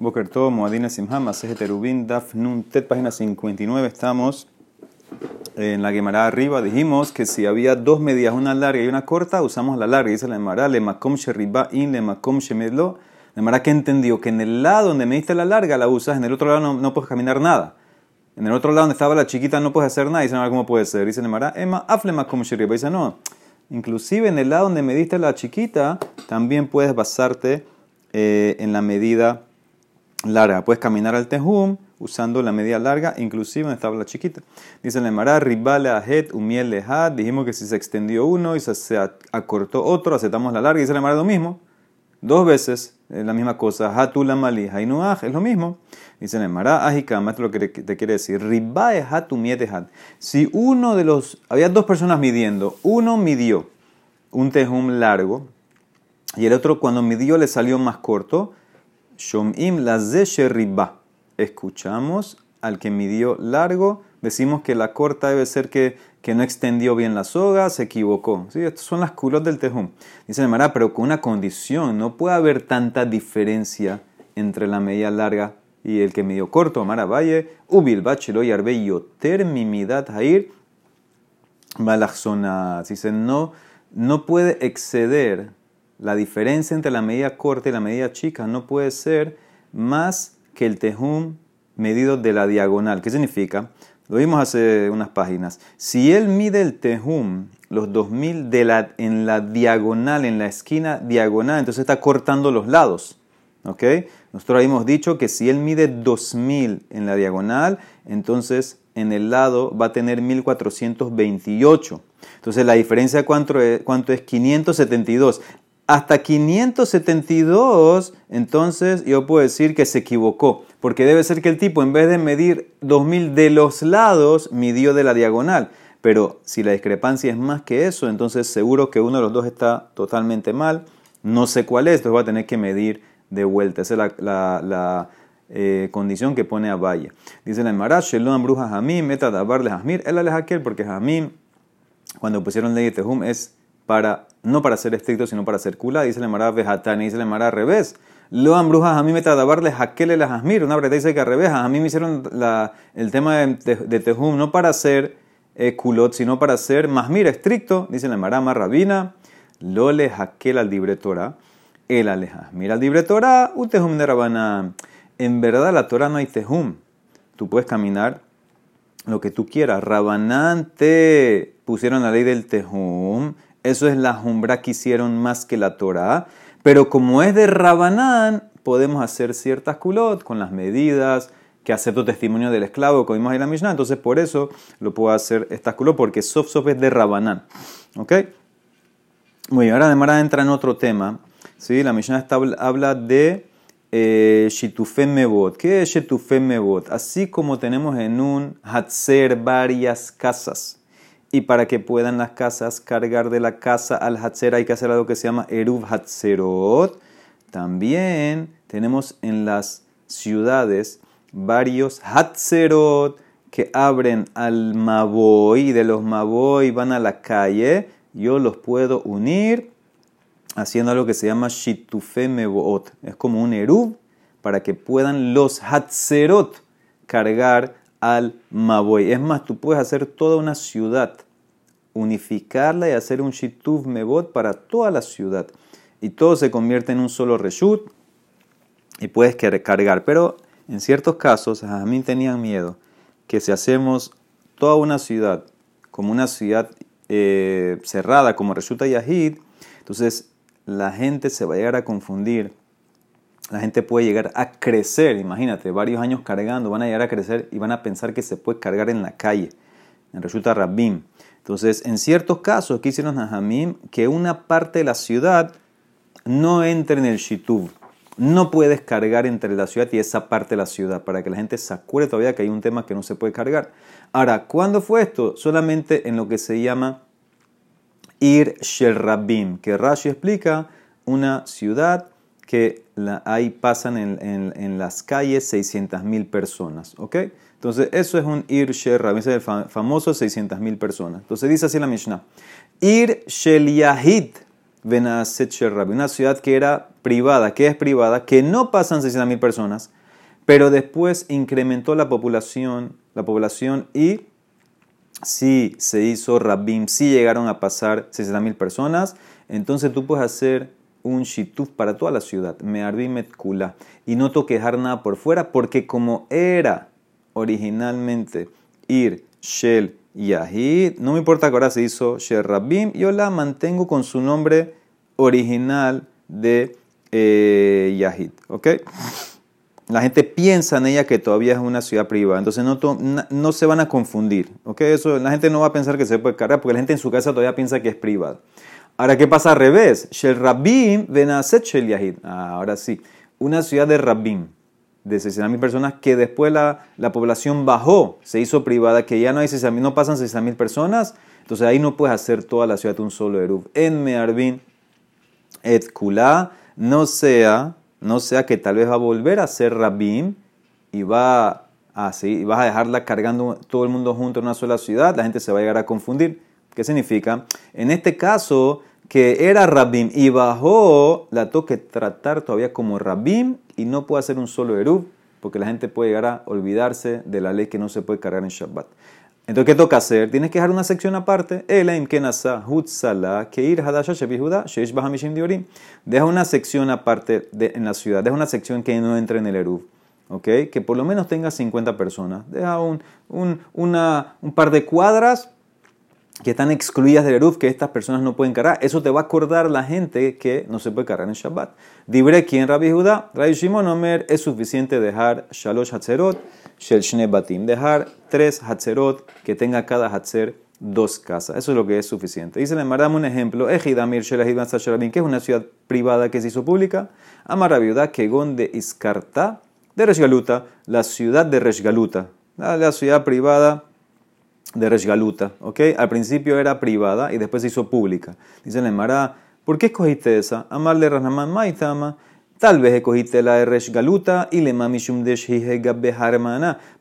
Boker Tov, Moadina Simham, Terubin, Daf Nun Tet, página 59. Estamos en la Gemara arriba. Dijimos que si había dos medidas, una larga y una corta, usamos la larga. Dice la Gemara, le makom sheriba in, le makom shemedlo. La Gemara que entendió que en el lado donde me diste la larga la usas, en el otro lado no, puedes caminar nada. En el otro lado donde estaba la chiquita no puedes hacer nada. Dice la ¿cómo puede ser? Dice la Gemara, Emma, afle makom sheriba. Dice, no. Inclusive en el lado donde me diste la chiquita, también puedes basarte eh, en la medida larga. Puedes caminar al tejum usando la medida larga, inclusive en esta tabla chiquita. Dice la Emara, ribale ahet, umiel. Dijimos que si se extendió uno y se, acortó otro, aceptamos la larga. Dice la Emara lo mismo. Dos veces es la misma cosa. Hatula mali, hainuaj, es lo mismo. Dice la Emara, ajikama, esto es lo que te quiere decir. Ribae hat, had. Si uno de los, había dos personas midiendo, uno midió un tejum largo y el otro cuando midió le salió más corto, Escuchamos al que midió largo, decimos que la corta debe ser que, que no extendió bien la soga, se equivocó. ¿Sí? Estas son las culos del tejum. Dice el Mará, pero con una condición, no puede haber tanta diferencia entre la medida larga y el que midió corto. Mara Valle, ubil bachelo y arbe yoter mimidat hair malachzona. Dice, no, no puede exceder la diferencia entre la medida corta y la medida chica no puede ser más que el tejum medido de la diagonal. ¿Qué significa? Lo vimos hace unas páginas. Si él mide el tejum, los 2000 de en la diagonal, en la esquina diagonal, entonces está cortando los lados. ¿Ok? Nosotros habíamos dicho que si él mide 2000 en la diagonal, entonces en el lado va a tener 1428. Entonces la diferencia cuánto es, cuánto es 572 hasta 572, entonces yo puedo decir que se equivocó, porque debe ser que el tipo en vez de medir 2000 de los lados, midió de la diagonal. Pero si la discrepancia es más que eso, entonces seguro que uno de los dos está totalmente mal. No sé cuál es, entonces voy a tener que medir de vuelta. Esa es la, eh, condición que pone a Valle. Dice la Emara, Shelom bruja Jamim, meta dabarle Jamir, él aquel, porque Jamim, cuando pusieron ley de Tehum, es para, no para ser estricto, sino para ser kula. Dice la Mara vejatani, dice la Mara al revés. Lo han brujas a mí me tratabarle jaquele las asmir. Una verdad dice que al a mí me hicieron la, el tema de, de, Tejum no para ser eh, kulot, sino para ser masmir estricto. Dice la Mara rabina, lo le jaquel al libre Torah, el aleja. Mira al libre Torah, u tejum de rabana. En verdad la Torah no hay tejum. Tú puedes caminar lo que tú quieras. Rabanán te pusieron la ley del tejum eso es la jumbra que hicieron más que la Torah. Pero como es de Rabanán, podemos hacer ciertas culot con las medidas que acepto testimonio del esclavo, como vimos en la Mishnah. Entonces, por eso lo puedo hacer estas culot, porque sof sof es de Rabanán. ¿Ok? Muy bien, ahora además entra en otro tema. ¿sí? La Mishnah habla de eh, Shitufe Mebot. ¿Qué es Shitufe Mebot? Así como tenemos en un Hatzer varias casas y para que puedan las casas cargar de la casa al Hatzer hay que hacer algo que se llama Eruv Hatzerot. También tenemos en las ciudades varios Hatzerot que abren al Maboy, de los Maboy van a la calle. Yo los puedo unir haciendo algo que se llama Shitufe Meboot. Es como un Eruv para que puedan los Hatzerot cargar al Maboy. Es más, tú puedes hacer toda una ciudad, unificarla y hacer un Shituv Mebot para toda la ciudad. Y todo se convierte en un solo reshut y puedes cargar. Pero en ciertos casos, a mí tenían miedo que si hacemos toda una ciudad como una ciudad eh, cerrada, como Reshuta Yahid, entonces la gente se va a llegar a confundir la gente puede llegar a crecer, imagínate, varios años cargando, van a llegar a crecer y van a pensar que se puede cargar en la calle, Resulta Rabim. Entonces, en ciertos casos, ¿qué hicieron Jamim? Que una parte de la ciudad no entre en el Shitub. No puedes cargar entre la ciudad y esa parte de la ciudad, para que la gente se acuerde todavía que hay un tema que no se puede cargar. Ahora, ¿cuándo fue esto? Solamente en lo que se llama Ir Shel Rabim, que Rashi explica una ciudad que ahí pasan en, las calles 600.000 personas. ¿Ok? Entonces, eso es un Ir Sherra, es el famoso 600.000 personas. Entonces, dice así la Mishnah: Ir Shel Yahid Venaset Sherra, una ciudad que era privada, que es privada, que no pasan 600 mil personas, pero después incrementó la población, la población y si se hizo Rabim, si llegaron a pasar 60 mil personas, entonces tú puedes hacer un shituf para toda la ciudad, me'arbim et kula, y no toquejar nada por fuera, porque como era originalmente ir shel yahid, no me importa que ahora se hizo shel rabim, yo la mantengo con su nombre original de eh, yahid, ¿ok? la gente piensa en ella que todavía es una ciudad privada, entonces no, no, se van a confundir, ¿ok? Eso, la gente no va a pensar que se puede cargar porque la gente en su casa todavía piensa que es privada. Ahora, ¿qué pasa al revés? Shel Rabim Benaset Shel Yahid. Ah, ahora sí, una ciudad de Rabim, de 60.000 personas, que después la, la, población bajó, se hizo privada, que ya no hay 60.000, no pasan 60.000 personas, entonces ahí no puedes hacer toda la ciudad de un solo Eruv. En Mearbin et Kula, no sea no sea que tal vez va a volver a ser Rabim y va a, y vas a dejarla cargando todo el mundo junto en una sola ciudad, la gente se va a llegar a confundir. ¿Qué significa? En este caso, que era Rabim y bajó, la toque tratar todavía como Rabim y no puede hacer un solo Erub, porque la gente puede llegar a olvidarse de la ley que no se puede cargar en Shabbat. Entonces, ¿qué toca hacer? Tienes que dejar una sección aparte. Deja una sección aparte en la ciudad. Deja una sección que no entre en el Eruv. ¿Ok? Que por lo menos tenga 50 personas. Deja un, un, un par de cuadras que están excluidas del Eruv, que estas personas no pueden cargar. Eso te va a acordar la gente que no se puede cargar en Shabbat. Dibre quien Rabbi Judá, Rabbi Shimon Omer, es suficiente dejar Shalosh Hatzerot, Shel Shne Batim, dejar tres Hatzerot que tenga cada Hatzer dos casas. Eso es lo que es suficiente. Dice le dame un ejemplo. Ejidamir que es una ciudad privada que se hizo pública. Amar Judá, Kegon de Iskarta, de Reshgaluta, la ciudad de Reshgaluta, la ciudad privada de Reshgaluta, ¿ok? Al principio era privada y después se hizo pública. Dice Lemara, ¿por qué escogiste esa? Amarle Ranaman Maitama. Tal vez escogiste la de Reshgaluta y le mamishum de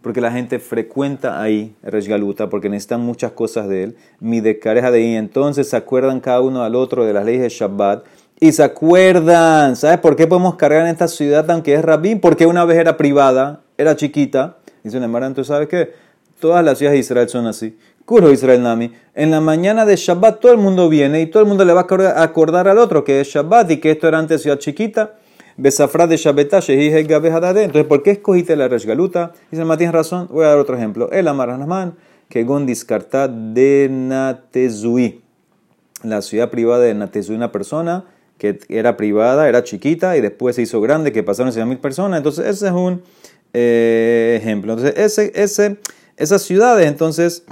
porque la gente frecuenta ahí Reshgaluta, porque necesitan muchas cosas de él. Mi decareja de ahí. Entonces se acuerdan cada uno al otro de las leyes de Shabbat. Y se acuerdan, ¿sabes por qué podemos cargar en esta ciudad aunque es rabín? Porque una vez era privada, era chiquita. Dice Lemara, entonces ¿sabes qué? Todas las ciudades de Israel son así. Kuro Israel Nami. En la mañana de Shabbat todo el mundo viene y todo el mundo le va a acordar al otro que es Shabbat y que esto era antes ciudad chiquita. Besafra de Entonces, ¿por qué escogiste la Reshgaluta? Dice, tienes razón. Voy a dar otro ejemplo. El Amaranaman, que Gon discarta de Natezui. La ciudad privada de Natezui, una persona que era privada, era chiquita y después se hizo grande, que pasaron 100.000 personas. Entonces, ese es un eh, ejemplo. Entonces, ese, ese esas ciudades entonces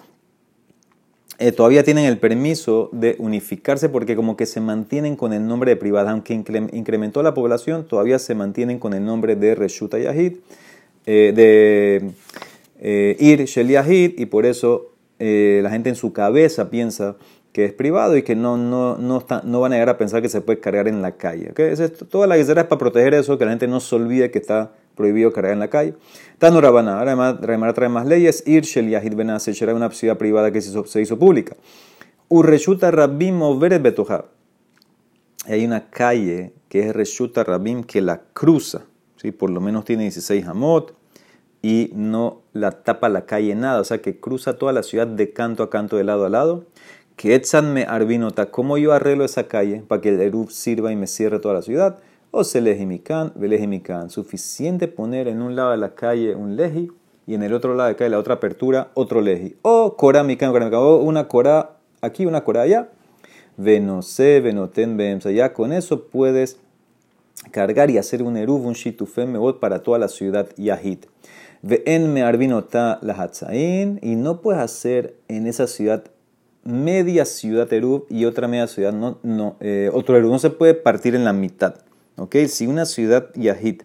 eh, todavía tienen el permiso de unificarse porque como que se mantienen con el nombre de privada, aunque incrementó la población, todavía se mantienen con el nombre de Reshuta Yahid, eh, de eh, Ir Shel Yahid, y por eso la gente en su cabeza piensa que es privado y que no, no, no, van a llegar a pensar que se puede cargar en la calle. toda la guisera es para proteger eso, que la gente no se olvide que está prohibido cargar en la calle. Tano Rabana, ahora Remara trae más leyes. Ir Shel Yahid Ben era una ciudad privada que se hizo, se hizo pública. Urreshuta Rabim Overet Betoja. Hay una calle que es Reshuta Rabim que la cruza, ¿sí? por lo menos tiene 16 hamot y no la tapa la calle nada, o sea que cruza toda la ciudad de canto a canto, de lado a lado. Que me arbinota, ¿cómo yo arreglo esa calle para que el Erub sirva y me cierre toda la ciudad? O se lejimican, velejimican. Suficiente poner en un lado de la calle un leji y en el otro lado de la calle la otra apertura otro leji. O coramican, o una cora aquí, una cora allá. Venose, venoten, sea, Ya con eso puedes cargar y hacer un eruv, un shitufem para toda la ciudad yahid. Ven me arbinota la hatzain y no puedes hacer en esa ciudad media ciudad eruv y otra media ciudad no, no eh, otro eruv no se puede partir en la mitad si una ciudad Yahid,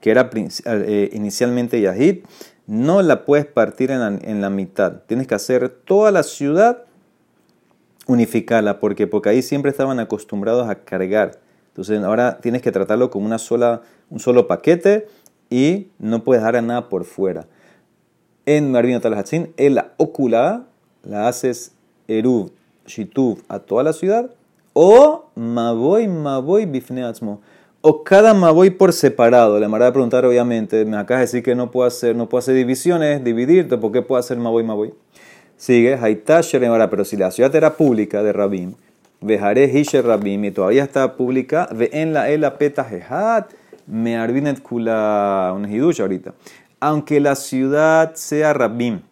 que era eh, inicialmente Yahid, no la puedes partir en la, mitad. Tienes que hacer toda la ciudad, unificarla, porque, porque ahí siempre estaban acostumbrados a cargar. Entonces ahora tienes que tratarlo como una sola, un solo paquete y no puedes dejar nada por fuera. En Marvino Talhatzin, en la ocula la haces eruv, shituv a toda la ciudad o maboy maboy bifneatzmo o cada Maboy por separado. Le a preguntar, obviamente, me acaba de decir que no puedo hacer, no puedo hacer divisiones, dividir, ¿por qué puedo hacer Maboy, Maboy? Sigue, Haitash pero si la ciudad era pública de Rabim, Vejaré Hisher Rabim, y todavía está pública, ve en la Ela Petajehat, me arvinet kula, un hidush ahorita. Aunque la ciudad sea Rabim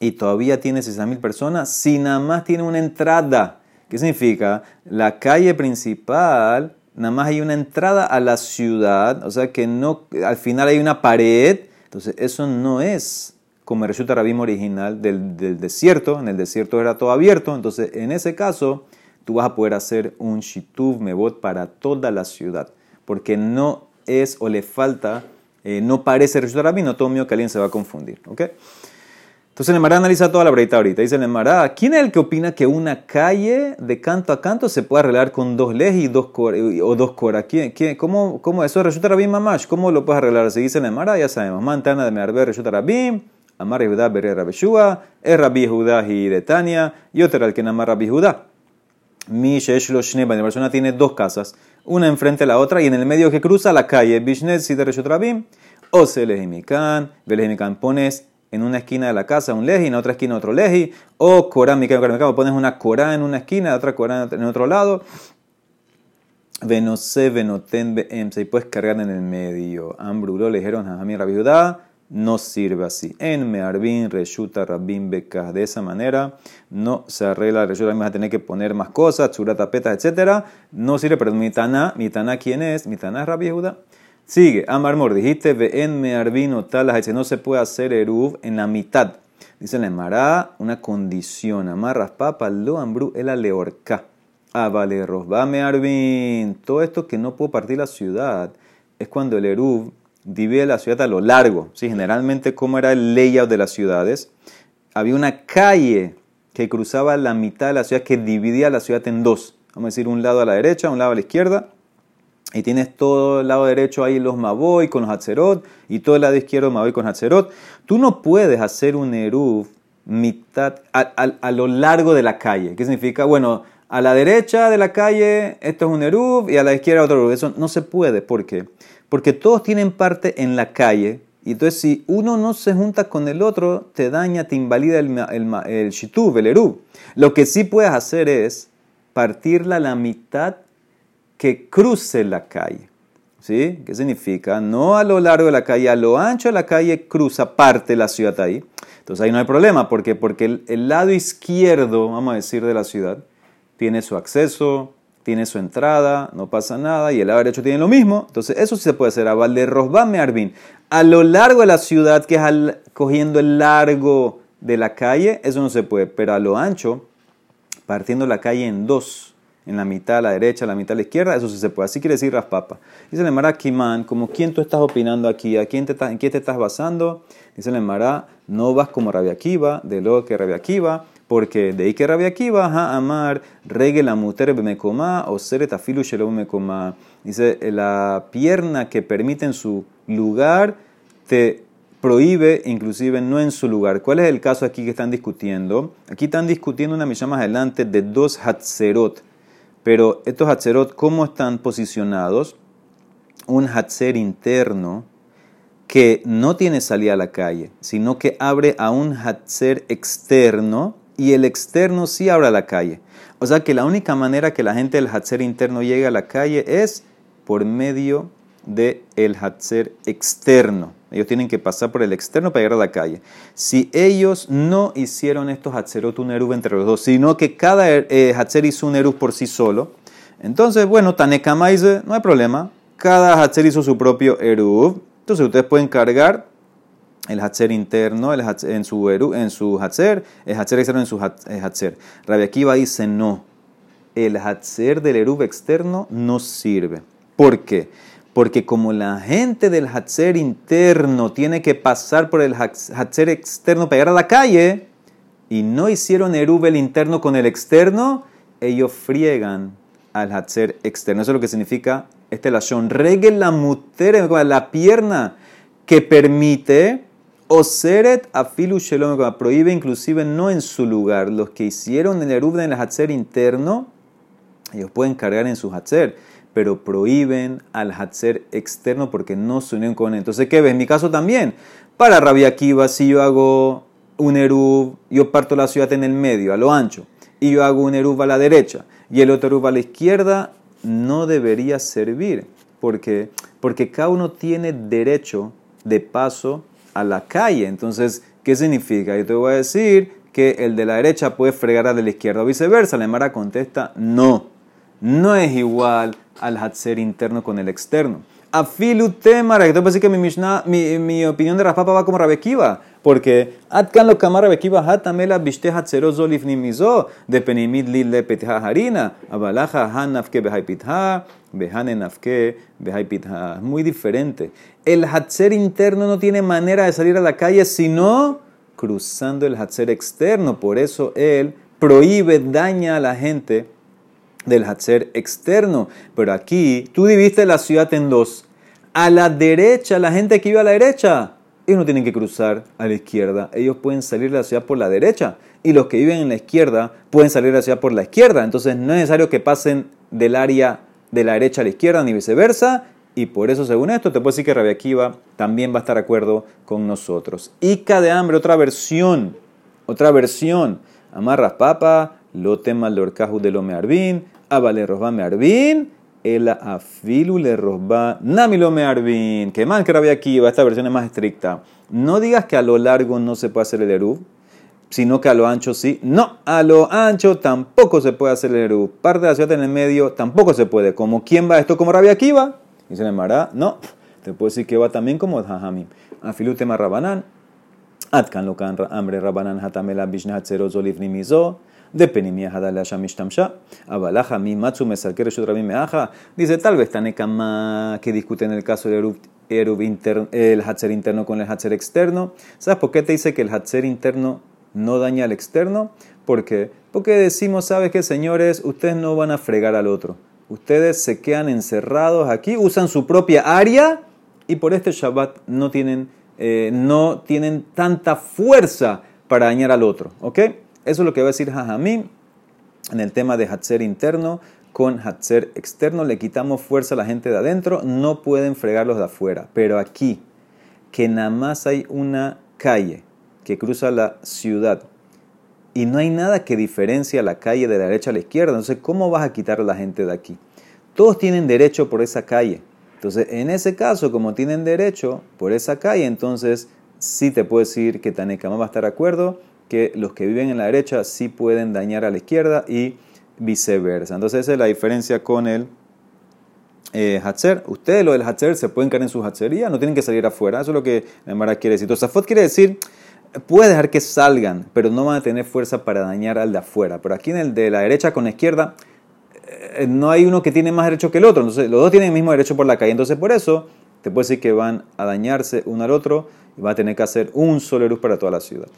y todavía tiene 60.000 personas, si nada más tiene una entrada, ¿qué significa? La calle principal nada más hay una entrada a la ciudad, o sea que no, al final hay una pared, entonces eso no es como el Reshut Rabim original del, del, desierto, en el desierto era todo abierto, entonces en ese caso tú vas a poder hacer un Shituv Mebot para toda la ciudad, porque no es o le falta, eh, no parece Reshut no todo mío que alguien se va a confundir, ¿ok? Entonces el Emara analiza toda la breita ahorita. Dice el Emara, ¿quién es el que opina que una calle de canto a canto se puede arreglar con dos lejes y dos o dos coras? ¿Quién, quién, cómo, ¿Cómo eso resulta rabim mamash? ¿Cómo lo puedes arreglar? Si dice el Emara, ya sabemos. Mantana de Mearber resulta rabim, Amar Judá Berer Rabeshua, es Rabbi Judá y de Tania, y otro el que namar Rabbi Judá. Mi Sheshlo Shneba, la persona tiene dos casas, una enfrente a la otra, y en el medio que cruza la calle, Bishnet si de Rabim, o se lejimikan, velejimikan pones en una esquina de la casa un leji, en otra esquina otro leji, o korah, pones una korah en una esquina, otra korah en otro lado. Venose, venoten, y puedes cargar en el medio. Ambrulo le dijeron a mi Judá, no sirve así. En Mearbin, Reshuta, Rabin, Becas. De esa manera no se arregla. Reshuta, vas a tener que poner más cosas, churata, petas, etc. No sirve, pero mi Tana, mi Tana, ¿quién es? Mi Tana es Judá. Sigue, Amarmor, dijiste, ve en me arbino tal, no se puede hacer eruv en la mitad. Dice la Mará, una condición, amarras papa, lo ambru, el aleorca. Ah, vale, me arbin. Todo esto que no puedo partir la ciudad es cuando el eruv divide la ciudad a lo largo. ¿sí? Generalmente, como era el layout de las ciudades, había una calle que cruzaba la mitad de la ciudad, que dividía la ciudad en dos. Vamos a decir, un lado a la derecha, un lado a la izquierda y tienes todo el lado derecho ahí los Maboy con los Hatzerot y todo el lado izquierdo Maboy con Hatzerot. Tú no puedes hacer un Eruv mitad a, lo largo de la calle. ¿Qué significa? Bueno, a la derecha de la calle esto es un Eruv y a la izquierda otro Eruv. Eso no se puede. ¿Por qué? Porque todos tienen parte en la calle. Y entonces si uno no se junta con el otro, te daña, te invalida el, el, el shituv, el Eruv. Lo que sí puedes hacer es partirla a la mitad que cruce la calle. ¿Sí? ¿Qué significa? No a lo largo de la calle, a lo ancho de la calle cruza parte de la ciudad ahí. Entonces ahí no hay problema. ¿Por qué? Porque el, lado izquierdo, vamos a decir, de la ciudad, tiene su acceso, tiene su entrada, no pasa nada, y el lado derecho tiene lo mismo. Entonces eso sí se puede hacer. A Valderrosbame Arvin. A lo largo de la ciudad, que es cogiendo el largo de la calle, eso no se puede. Pero a lo ancho, partiendo la calle en dos en la mitad a la derecha, la mitad a la izquierda, eso sí se puede. Así quiere decir Raspapa. Dice el Mará Kimán, como quién tú estás opinando aquí, ¿A quién te ¿en quién te estás basando? Dice el Mará, no vas como Rabia Akiva, de lo que Rabia Akiva, porque de ahí que Rabia Akiva, a amar, regue la muter coma o seret afilu me coma. Dice, la pierna que permite en su lugar te prohíbe inclusive no en su lugar. ¿Cuál es el caso aquí que están discutiendo? Aquí están discutiendo una milla más adelante de dos hatzerot. Pero estos Hatzerot, ¿cómo están posicionados? Un Hatzer interno que no tiene salida a la calle, sino que abre a un Hatzer externo y el externo sí abre a la calle. O sea que la única manera que la gente del Hatzer interno llegue a la calle es por medio del el Hatzer externo. Ellos tienen que pasar por el externo para llegar a la calle. Si ellos no hicieron estos Hatzerot un Eruv entre los dos, sino que cada eh, Hatzer hizo un Eruv por sí solo, entonces, bueno, Tanekamaize, no hay problema. Cada Hatzer hizo su propio Eruv. Entonces, ustedes pueden cargar el Hatzer interno el en su Eruv, en su Hatzer, el Hatzer externo en su Hatzer. Rabbi Akiva dice no. El Hatzer del Eruv externo no sirve. ¿Por qué? Porque como la gente del Hatzer interno tiene que pasar por el Hatzer externo para llegar a la calle y no hicieron el interno con el externo, ellos friegan al Hatzer externo. Eso es lo que significa este lashon. Regel la mutere, la pierna que permite Oseret afilu shelom, prohíbe inclusive no en su lugar. Los que hicieron el Eruv en el Hatzer interno, ellos pueden cargar en su Hatzer pero prohíben al Hatzer externo porque no se unen con él. Entonces, ¿qué ves? En mi caso también. Para Rabia Akiva, si yo hago un Eruv, yo parto la ciudad en el medio, a lo ancho, y yo hago un Eruv a la derecha y el otro Eruv a la izquierda, no debería servir. porque Porque cada uno tiene derecho de paso a la calle. Entonces, ¿qué significa? Yo te voy a decir que el de la derecha puede fregar al de la izquierda o viceversa. La Emara contesta, no, no es igual al Hatzer interno con el externo. Afilu temara, que decir que mi, Mishnah, mi, opinión de Raspapa va como Rabekiva, porque atkan lo kamar Rabekiva hatamela bishte hatzero zolifni mizo, de penimid li le petha harina, abalaja han nafke behai pitha, behane nafke behai pitha. Muy diferente. El hatzer interno no tiene manera de salir a la calle sino cruzando el hatzer externo, por eso él prohíbe, daña a la gente del Hatzer externo. Pero aquí tú dividiste la ciudad en dos. A la derecha, la gente que vive a la derecha, ellos no tienen que cruzar a la izquierda. Ellos pueden salir de la ciudad por la derecha. Y los que viven en la izquierda pueden salir de la ciudad por la izquierda. Entonces no es necesario que pasen del área de la derecha a la izquierda ni viceversa. Y por eso, según esto, te puedo decir que Rabia Akiva también va a estar de acuerdo con nosotros. Ica de hambre, otra versión. Otra versión. Amarras papa, lo tema de lo mearbin, abale rosba mearbin, el afilu le rosba nami lo mearbin. Que más que rabia aquí, esta versión es más estricta. No digas que a lo largo no se puede hacer el eruv, sino que a lo ancho sí. No, a lo ancho tampoco se puede hacer el eruv. Parte de la ciudad en el medio tampoco se puede. Como quién va esto como rabia aquí va. Dice el Mará, no. Te puedo decir que va también como Jajamim. Afilu tema rabanán. Atkan lo hambre rabanán hatamela bishna zero zolif mizo de penimia hadala shamishtamsha, abalaja mi matsu mesalker me meaja. Dice, tal vez Tanekama que discute en el caso del Eruv interno, el Hatzer interno con el Hatzer externo. ¿Sabes por qué te dice que el Hatzer interno no daña al externo? ¿Por qué? Porque decimos, ¿sabes qué, señores? Ustedes no van a fregar al otro. Ustedes se quedan encerrados aquí, usan su propia área y por este Shabbat no tienen, eh, no tienen tanta fuerza para dañar al otro. ¿Ok? Eso es lo que va a decir Jajamim en el tema de Hatzer interno con Hatzer externo. Le quitamos fuerza a la gente de adentro, no pueden fregarlos de afuera. Pero aquí, que nada más hay una calle que cruza la ciudad y no hay nada que diferencia la calle de la derecha a la izquierda, entonces, ¿cómo vas a quitar a la gente de aquí? Todos tienen derecho por esa calle. Entonces, en ese caso, como tienen derecho por esa calle, entonces sí te puedo decir que Tanekama va a estar de acuerdo que los que viven en la derecha sí pueden dañar a la izquierda y viceversa. Entonces esa es la diferencia con el eh. Ustedes, lo del Hatzer, se pueden caer en su Hatzería, no tienen que salir afuera. Eso es lo que Mara quiere decir. Tosafot quiere decir, puede dejar que salgan, pero no van a tener fuerza para dañar al de afuera. Pero aquí en el de la derecha con la izquierda, eh, no hay uno que tiene más derecho que el otro. Entonces los dos tienen el mismo derecho por la calle. Entonces por eso te puedo decir que van a dañarse uno al otro y va a tener que hacer un solo luz para toda la ciudad.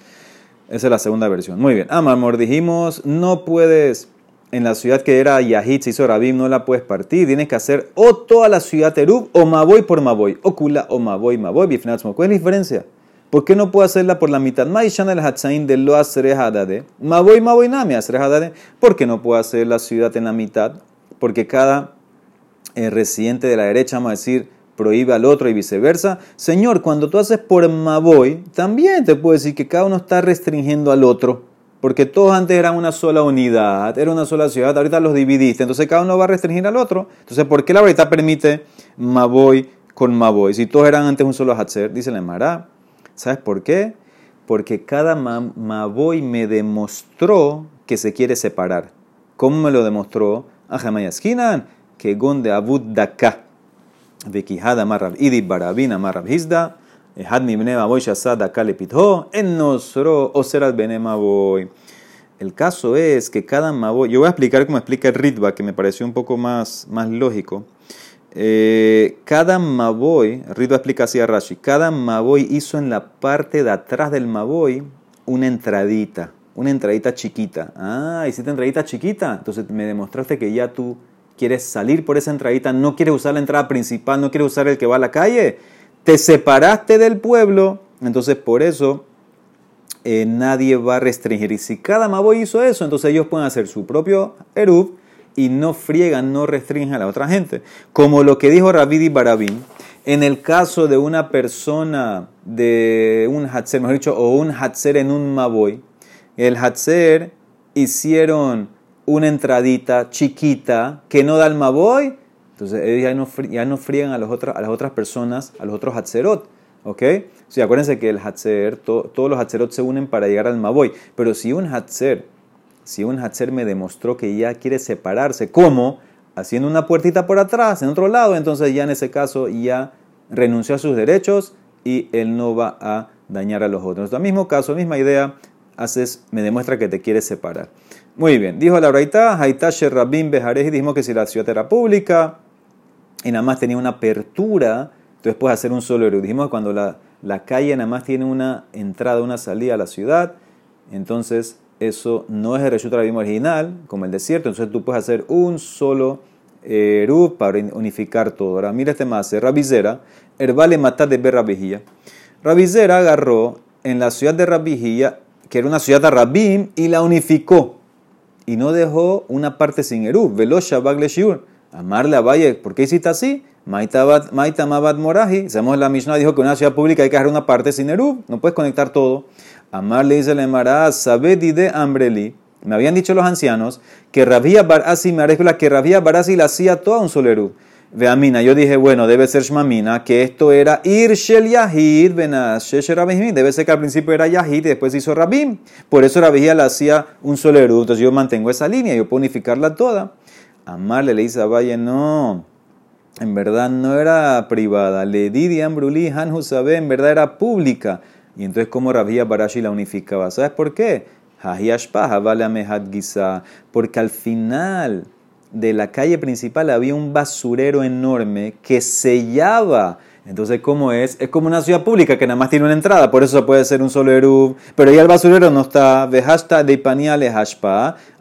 Esa es la segunda versión. Muy bien. Amor, dijimos, no puedes, en la ciudad que era Yahid, se hizo no la puedes partir. Tienes que hacer o toda la ciudad Terub o Maboy por Maboy. O Kula o Maboy, Maboy, ¿Cuál es la diferencia? ¿Por qué no puedo hacerla por la mitad? Maishan el Hatzain de lo Asrehadade. Maboy, Maboy, Nami Asrehadade. ¿Por qué no puedo hacer la ciudad en la mitad? Porque cada eh, residente de la derecha, vamos a decir, prohíbe al otro y viceversa. Señor, cuando tú haces por Maboy, también te puedo decir que cada uno está restringiendo al otro. Porque todos antes eran una sola unidad, era una sola ciudad, ahorita los dividiste, entonces cada uno va a restringir al otro. Entonces, ¿por qué la verdad permite Maboy con Maboy? Si todos eran antes un solo Hatzer, dice la Mara. ¿Sabes por qué? Porque cada Maboy me demostró que se quiere separar. ¿Cómo me lo demostró? Ajamayaskinan, que Gonde Abud Daka. Vekihad amar Rav Idi Barabin amar Rav Hizda. Had mibne. En nosro oserat bene maboy. El caso es que cada maboy... Yo voy a explicar como explica el Ritva, que me pareció un poco más, más lógico. Cada maboy, Ritva explica así a Rashi, cada maboy hizo en la parte de atrás del maboy una entradita, una entradita chiquita. Ah, hiciste entradita chiquita, entonces me demostraste que ya tú quieres salir por esa entradita, no quieres usar la entrada principal, no quieres usar el que va a la calle, te separaste del pueblo, entonces por eso eh, nadie va a restringir. Y si cada Maboy hizo eso, entonces ellos pueden hacer su propio Eruv y no friegan, no restringen a la otra gente. Como lo que dijo Rabidi Barabín, en el caso de una persona de un Hatzer, mejor dicho, o un Hatzer en un Maboy, el Hatzer hicieron una entradita chiquita que no da el Maboy, entonces ellos ya no, friegan a, los a las otras personas, a los otros Hatzerot. ¿Ok? Sí, acuérdense que el Hatzer, todos los Hatzerot se unen para llegar al Maboy. Pero si un Hatzer, si un Hatzer me demostró que ya quiere separarse, ¿cómo? Haciendo una puertita por atrás, en otro lado, entonces ya en ese caso ya renunció a sus derechos y él no va a dañar a los otros. En el mismo caso, misma idea, haces, me demuestra que te quieres separar. Muy bien, dijo la Braita, Haitash Rabim Bejarej, dijimos que si la ciudad era pública y nada más tenía una apertura, entonces puedes hacer un solo eru. Dijimos que cuando la, la calle nada más tiene una entrada, una salida a la ciudad, entonces eso no es el Reshut original, como el desierto, entonces tú puedes hacer un solo eru para unificar todo. Ahora mira este más, Rabizera, Herbale Matá de Berrabijía. Rabizera agarró en la ciudad de Rabijía, que era una ciudad de Rabim, y la unificó. Y no dejó una parte sin eru. Velo Shabag Shiur. Amarle a Valle, ¿por qué hiciste así? Maitamabad Moraji. Sabemos la Mishnah dijo que en una ciudad pública hay que dejar una parte sin eru. No puedes conectar todo. Amarle dice le Emara, Sabedide Ambreli. Me habían dicho los ancianos que Rabia Barasi me que Rabia Barasi la hacía toda un solerú. Veamina, yo dije, bueno, debe ser Shmamina, que esto era Irshel Yahid, debe ser que al principio era Yahid y después hizo Rabim. Por eso Rabia la hacía un solerú. Entonces yo mantengo esa línea, yo puedo unificarla toda. Amarle le dice a Valle, no, en verdad no era privada. Le di de Ambruli, Han en verdad era pública. Y entonces, ¿cómo Rabia Barashi la unificaba? ¿Sabes por qué? Porque al final de la calle principal había un basurero enorme que sellaba. Entonces, ¿cómo es? Es como una ciudad pública que nada más tiene una entrada, por eso puede ser un solo erub. Pero ya el basurero no está. Vejasta de Ipaniale.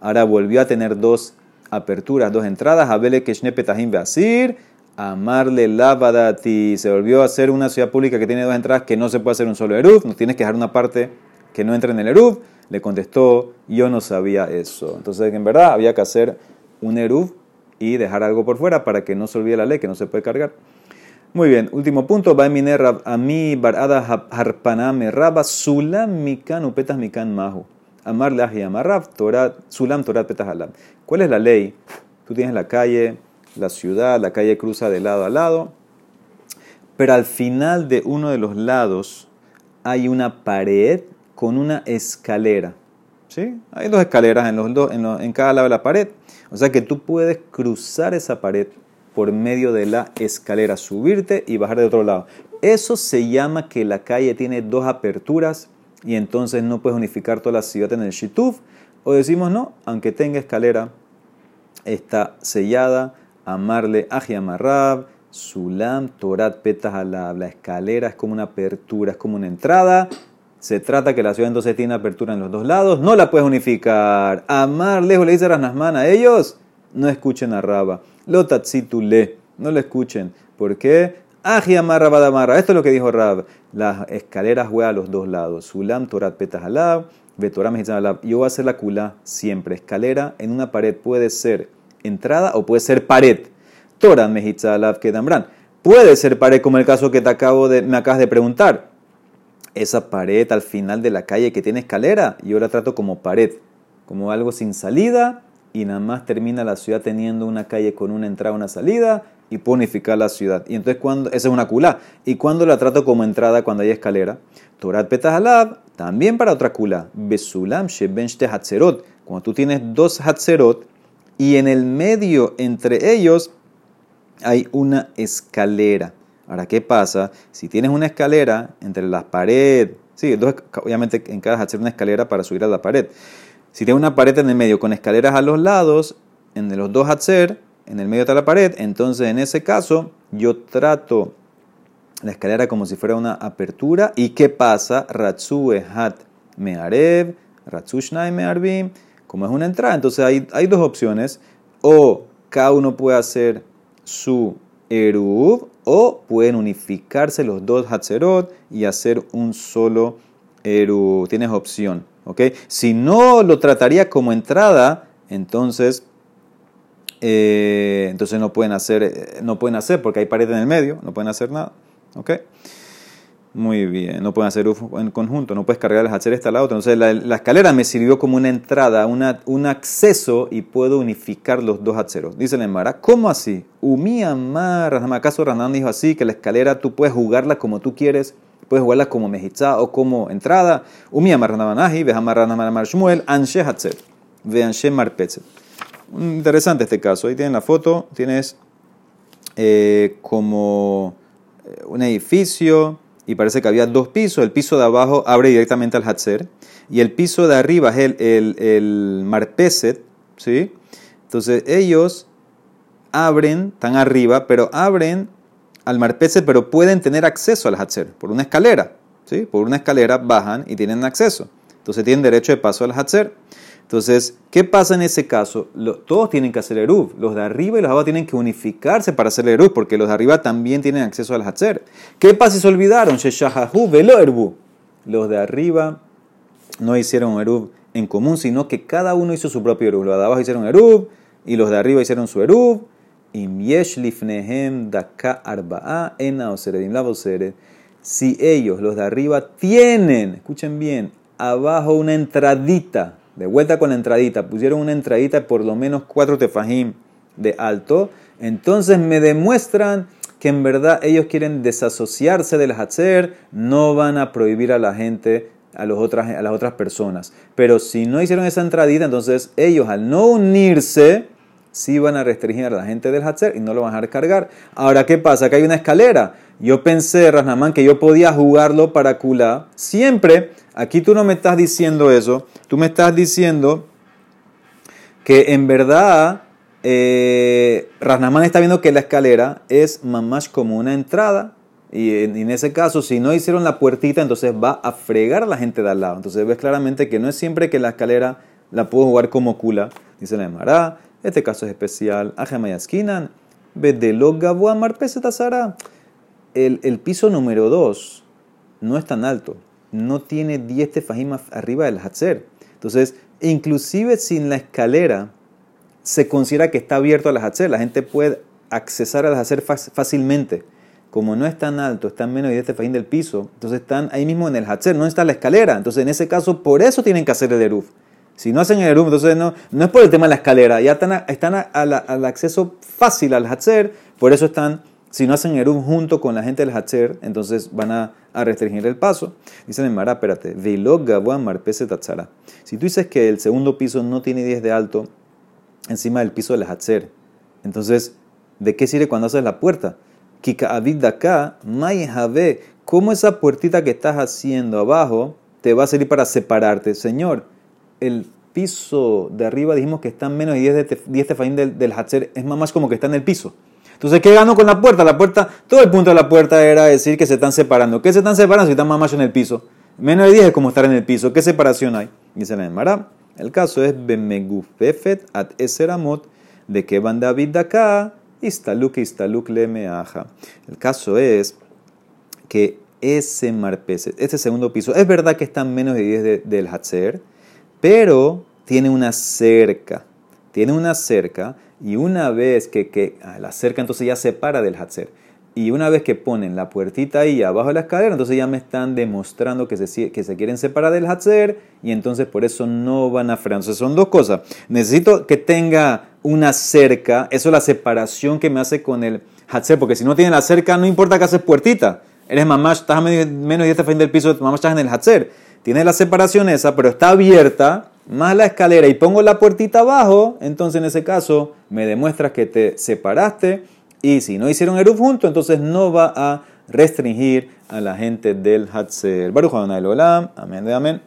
Ahora volvió a tener dos aperturas, dos entradas. Abele Keshne Petahim Basir. Amarle Lavadati. Se volvió a hacer una ciudad pública que tiene dos entradas que no se puede hacer un solo erub. No tienes que dejar una parte que no entre en el erub le contestó, yo no sabía eso. Entonces, en verdad, había que hacer un eruv y dejar algo por fuera para que no se olvide la ley, que no se puede cargar. Muy bien, último punto. Va a mí barada harpaname raba sulam mikan upetas mikan mahu. Amar lahi amarrab sulam torat petas. ¿Cuál es la ley? Tú tienes la calle, la ciudad, la calle cruza de lado a lado, pero al final de uno de los lados hay una pared con una escalera. ¿Sí? Hay dos escaleras en, los en, cada lado de la pared. O sea que tú puedes cruzar esa pared por medio de la escalera, subirte y bajar de otro lado. Eso se llama que la calle tiene dos aperturas y entonces no puedes unificar toda la ciudad en el Shituf. O decimos no, aunque tenga escalera, está sellada. Amarle Ajiamarrab, Sulam, Torat, Petas La escalera es como una apertura, es como una entrada se trata que la ciudad entonces tiene apertura en los dos lados, no la puedes unificar. Amar lejos le dice Rasnasman a ellos, no escuchen a Raba. Lo le, no le escuchen. ¿Por qué? Aji amarra badamarra. Esto es lo que dijo Rab. Las escaleras juegan a los dos lados. Sulam, Torat, Petas alab, Betorah, alab. Yo voy a hacer la kula siempre. Escalera en una pared puede ser entrada o puede ser pared. Torah, Mehitzalab, Kedamran. Puede ser pared como el caso que te acabo de, me acabas de preguntar esa pared al final de la calle que tiene escalera, yo la trato como pared, como algo sin salida y nada más termina la ciudad teniendo una calle con una entrada, una salida y puedo la ciudad. Y entonces cuando, esa es una kula. Y cuando la trato como entrada cuando hay escalera, Torat Petahalab, también para otra kula. Besulam Shebenchte Hatzerot. Cuando tú tienes dos Hatzerot y en el medio entre ellos hay una escalera. Ahora, ¿qué pasa? Si tienes una escalera entre las paredes, sí, obviamente en cada hacer una escalera para subir a la pared. Si tienes una pared en el medio con escaleras a los lados, en los dos hacer, en el medio está la pared, entonces en ese caso yo trato la escalera como si fuera una apertura. ¿Y qué pasa? Ratzue hat mearev, me mearbim, como es una entrada. Entonces hay, hay dos opciones. O cada uno puede hacer su Eruv o pueden unificarse los dos Hatzerot y hacer un solo Eruv. Tienes opción. ¿ok? Si no lo trataría como entrada, entonces eh, entonces no pueden hacer, eh, no pueden hacer porque hay pared en el medio, no pueden hacer nada. ¿Ok? Muy bien, no pueden hacer en conjunto, no puedes cargar el hacer esta a la otra. Entonces la, escalera me sirvió como una entrada, una, un acceso y puedo unificar los dos hatzeros. Dice la Emara, ¿cómo así? Umi amar, ¿acaso Ranán dijo así que la escalera tú puedes jugarla como tú quieres? Puedes jugarla como mejizá o como entrada. Umi amar Ranamanahi, vehamar Ranamar Shmuel, anshe hatzer, ve anshe marpetzet. Interesante este caso. Ahí tienen la foto, tienes eh, como eh, un edificio y parece que había dos pisos. El piso de abajo abre directamente al Hatzer y el piso de arriba es el, el, el Marpeset, ¿sí? Entonces ellos abren, están arriba, pero abren al Marpeset, pero pueden tener acceso al Hatzer por una escalera, ¿sí? Por una escalera bajan y tienen acceso. Entonces tienen derecho de paso al Hatzer. Entonces, ¿qué pasa en ese caso? todos tienen que hacer Eruv. Los de arriba y los de abajo tienen que unificarse para hacer Eruv, porque los de arriba también tienen acceso al Hatzer. ¿Qué pasa si se olvidaron? Los de arriba no hicieron Eruv en común, sino que cada uno hizo su propio Eruv. Los de abajo hicieron Eruv y los de arriba hicieron su Eruv. Si ellos, los de arriba, tienen, escuchen bien, abajo una entradita de vuelta con la entradita, pusieron una entradita por lo menos cuatro tefajim de alto, entonces me demuestran que en verdad ellos quieren desasociarse del Hatzer, no van a prohibir a la gente, a, los otras, a las otras personas. Pero si no hicieron esa entradita, entonces ellos al no unirse, sí van a restringir a la gente del Hatzer y no lo van a dejar cargar. Ahora, ¿qué pasa? Que hay una escalera. Yo pensé, Rasnaman, que yo podía jugarlo para Kula siempre Aquí tú no me estás diciendo eso, tú me estás diciendo que en verdad eh, está viendo que la escalera es más como una entrada. Y en, ese caso, si no hicieron la puertita, entonces va a fregar a la gente de al lado. Entonces ves claramente que no es siempre que la escalera la puedo jugar como cula. Dice la Emara, este caso es especial. Ajemayaskinan, el, piso número 2 no es tan alto no tiene 10 tefajim arriba del Hatzer. Entonces, inclusive sin la escalera, se considera que está abierto al Hatzer. La gente puede accesar al Hatzer fácilmente. Como no es tan alto, están menos de 10 tefajim del piso, entonces están ahí mismo en el Hatzer, no está la escalera. Entonces, en ese caso, por eso tienen que hacer el Eruf. Si no hacen el Eruf, entonces no, no es por el tema de la escalera, ya están, están al acceso fácil al Hatzer, por eso están si no hacen Eruv junto con la gente del Hatzer, entonces van a, restringir el paso. Dicen en Mará, espérate, Si tú dices que el segundo piso no tiene 10 de alto encima del piso del Hatzer, entonces, ¿de qué sirve cuando haces la puerta? Kika ¿cómo esa puertita que estás haciendo abajo te va a servir para separarte? Señor, el piso de arriba dijimos que está menos de 10, de, 10 del, del Hatzer, es más como que está en el piso. Entonces, ¿qué ganó con la puerta? La puerta, todo el punto de la puerta era decir que se están separando. ¿Qué se están separando si están más en el piso? Menos de 10 es como estar en el piso. ¿Qué separación hay? Dice la Emara. El caso es Bemegufefet at Eseramot, de que van David acá, Istaluk, Istaluk le. El caso es que ese marpeset, este segundo piso, es verdad que están menos de 10 del Hatzer, pero tiene una cerca. Tiene una cerca y una vez que, que la cerca entonces ya se para del Hatzer. Y una vez que ponen la puertita ahí abajo de la escalera, entonces ya me están demostrando que se, que se quieren separar del Hatzer y entonces por eso no van a frenar. Entonces son dos cosas. Necesito que tenga una cerca, eso es la separación que me hace con el Hatzer, porque si no tiene la cerca, no importa que haces puertita. Eres mamá, estás a menos de este fin del piso, mamá estás en el Hatzer. Tiene la separación esa, pero está abierta más la escalera y pongo la puertita abajo, entonces en ese caso me demuestras que te separaste y si no hicieron Eruv junto, entonces no va a restringir a la gente del Hatzer. Baruch Adonai Olam. Amén amén.